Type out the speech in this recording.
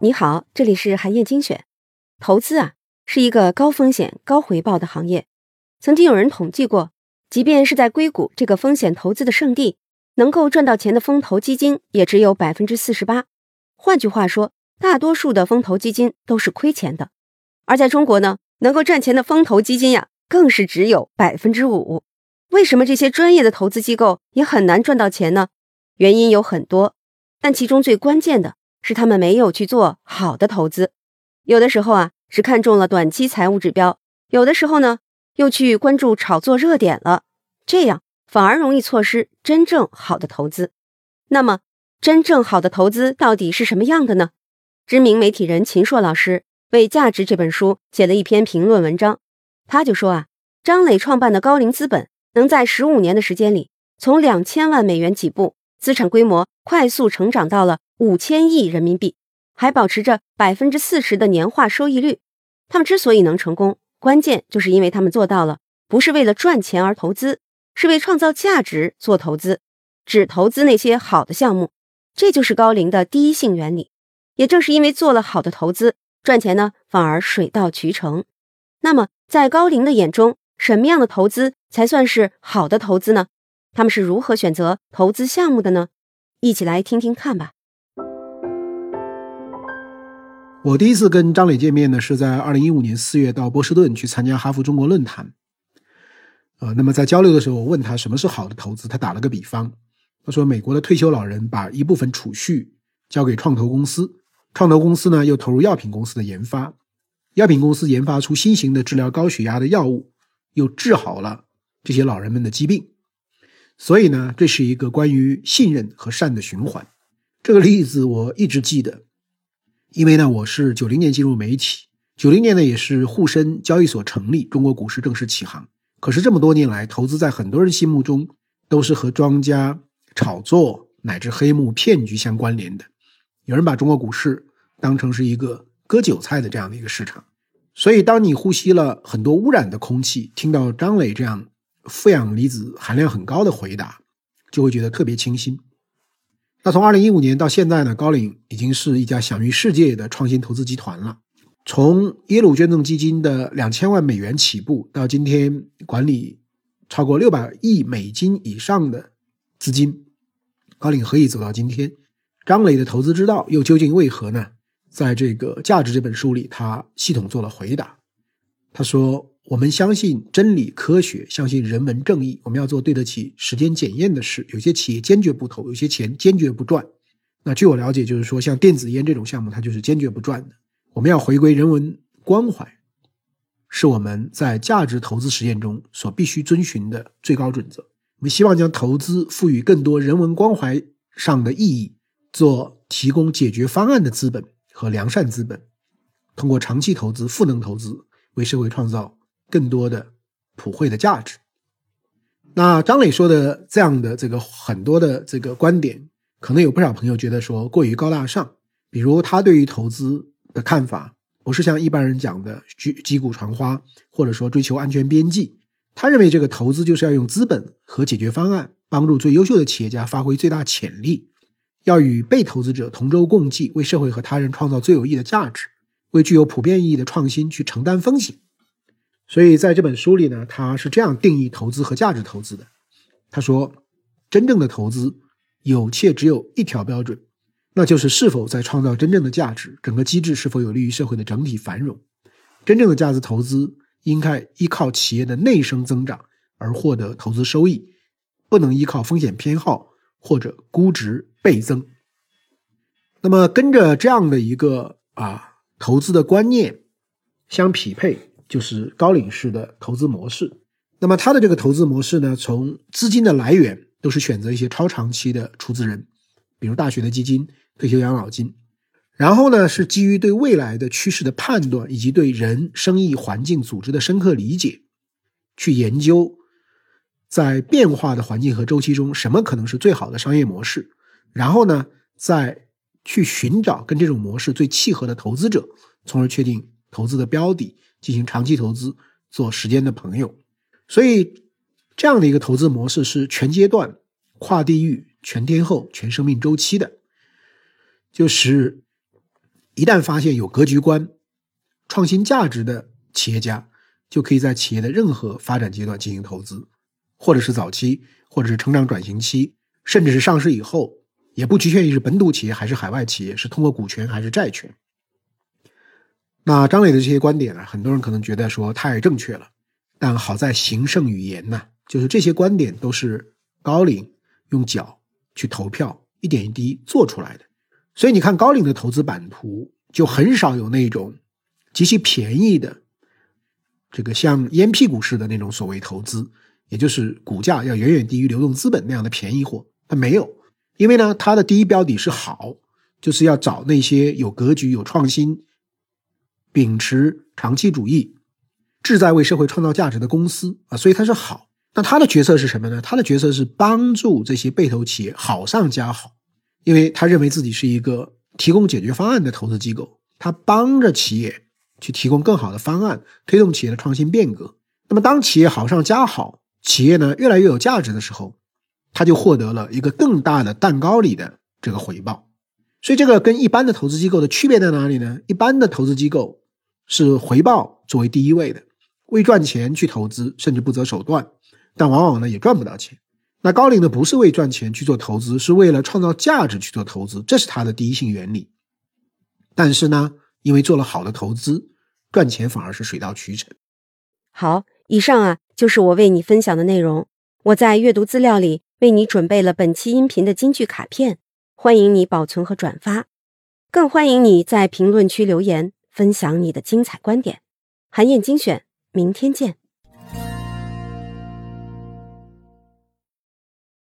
你好，这里是韩燕精选。投资啊，是一个高风险高回报的行业。曾经有人统计过，即便是在硅谷这个风险投资的圣地，能够赚到钱的风投基金也只有百分之四十八。换句话说，大多数的风投基金都是亏钱的。而在中国呢，能够赚钱的风投基金呀，更是只有百分之五。为什么这些专业的投资机构也很难赚到钱呢？原因有很多，但其中最关键的。是他们没有去做好的投资，有的时候啊是看中了短期财务指标，有的时候呢又去关注炒作热点了，这样反而容易错失真正好的投资。那么，真正好的投资到底是什么样的呢？知名媒体人秦朔老师为《价值》这本书写了一篇评论文章，他就说啊，张磊创办的高瓴资本能在十五年的时间里，从两千万美元起步，资产规模快速成长到了。五千亿人民币，还保持着百分之四十的年化收益率。他们之所以能成功，关键就是因为他们做到了不是为了赚钱而投资，是为创造价值做投资，只投资那些好的项目。这就是高瓴的第一性原理。也正是因为做了好的投资，赚钱呢反而水到渠成。那么，在高瓴的眼中，什么样的投资才算是好的投资呢？他们是如何选择投资项目的呢？一起来听听看吧。我第一次跟张磊见面呢，是在二零一五年四月到波士顿去参加哈佛中国论坛。呃，那么在交流的时候，我问他什么是好的投资，他打了个比方，他说美国的退休老人把一部分储蓄交给创投公司，创投公司呢又投入药品公司的研发，药品公司研发出新型的治疗高血压的药物，又治好了这些老人们的疾病。所以呢，这是一个关于信任和善的循环。这个例子我一直记得。因为呢，我是九零年进入媒体，九零年呢也是沪深交易所成立，中国股市正式起航。可是这么多年来，投资在很多人心目中都是和庄家炒作乃至黑幕骗局相关联的。有人把中国股市当成是一个割韭菜的这样的一个市场。所以，当你呼吸了很多污染的空气，听到张磊这样负氧离子含量很高的回答，就会觉得特别清新。那从二零一五年到现在呢，高瓴已经是一家享誉世界的创新投资集团了。从耶鲁捐赠基金的两千万美元起步，到今天管理超过六百亿美金以上的资金，高瓴何以走到今天？张磊的投资之道又究竟为何呢？在这个《价值》这本书里，他系统做了回答。他说。我们相信真理、科学，相信人文正义。我们要做对得起时间检验的事。有些企业坚决不投，有些钱坚决不赚。那据我了解，就是说像电子烟这种项目，它就是坚决不赚的。我们要回归人文关怀，是我们在价值投资实践中所必须遵循的最高准则。我们希望将投资赋予更多人文关怀上的意义，做提供解决方案的资本和良善资本，通过长期投资、赋能投资，为社会创造。更多的普惠的价值。那张磊说的这样的这个很多的这个观点，可能有不少朋友觉得说过于高大上。比如他对于投资的看法，不是像一般人讲的击击鼓传花，或者说追求安全边际。他认为这个投资就是要用资本和解决方案，帮助最优秀的企业家发挥最大潜力，要与被投资者同舟共济，为社会和他人创造最有益的价值，为具有普遍意义的创新去承担风险。所以在这本书里呢，他是这样定义投资和价值投资的。他说，真正的投资有且只有一条标准，那就是是否在创造真正的价值，整个机制是否有利于社会的整体繁荣。真正的价值投资应该依靠企业的内生增长而获得投资收益，不能依靠风险偏好或者估值倍增。那么跟着这样的一个啊投资的观念相匹配。就是高瓴式的投资模式。那么，它的这个投资模式呢，从资金的来源都是选择一些超长期的出资人，比如大学的基金、退休养老金。然后呢，是基于对未来的趋势的判断，以及对人、生意、环境、组织的深刻理解，去研究在变化的环境和周期中，什么可能是最好的商业模式。然后呢，再去寻找跟这种模式最契合的投资者，从而确定投资的标的。进行长期投资，做时间的朋友，所以这样的一个投资模式是全阶段、跨地域、全天候、全生命周期的。就是一旦发现有格局观、创新价值的企业家，就可以在企业的任何发展阶段进行投资，或者是早期，或者是成长转型期，甚至是上市以后，也不局限于是本土企业还是海外企业，是通过股权还是债权。那张磊的这些观点呢，很多人可能觉得说太正确了，但好在行胜于言呐，就是这些观点都是高瓴用脚去投票，一点一滴做出来的。所以你看高瓴的投资版图，就很少有那种极其便宜的，这个像烟屁股似的那种所谓投资，也就是股价要远远低于流动资本那样的便宜货，它没有，因为呢，它的第一标的是好，就是要找那些有格局、有创新。秉持长期主义、志在为社会创造价值的公司啊，所以它是好。那他的角色是什么呢？他的角色是帮助这些被投企业好上加好，因为他认为自己是一个提供解决方案的投资机构，他帮着企业去提供更好的方案，推动企业的创新变革。那么，当企业好上加好，企业呢越来越有价值的时候，他就获得了一个更大的蛋糕里的这个回报。所以，这个跟一般的投资机构的区别在哪里呢？一般的投资机构。是回报作为第一位的，为赚钱去投资，甚至不择手段，但往往呢也赚不到钱。那高瓴呢不是为赚钱去做投资，是为了创造价值去做投资，这是他的第一性原理。但是呢，因为做了好的投资，赚钱反而是水到渠成。好，以上啊就是我为你分享的内容。我在阅读资料里为你准备了本期音频的金句卡片，欢迎你保存和转发，更欢迎你在评论区留言。分享你的精彩观点，韩燕精选，明天见。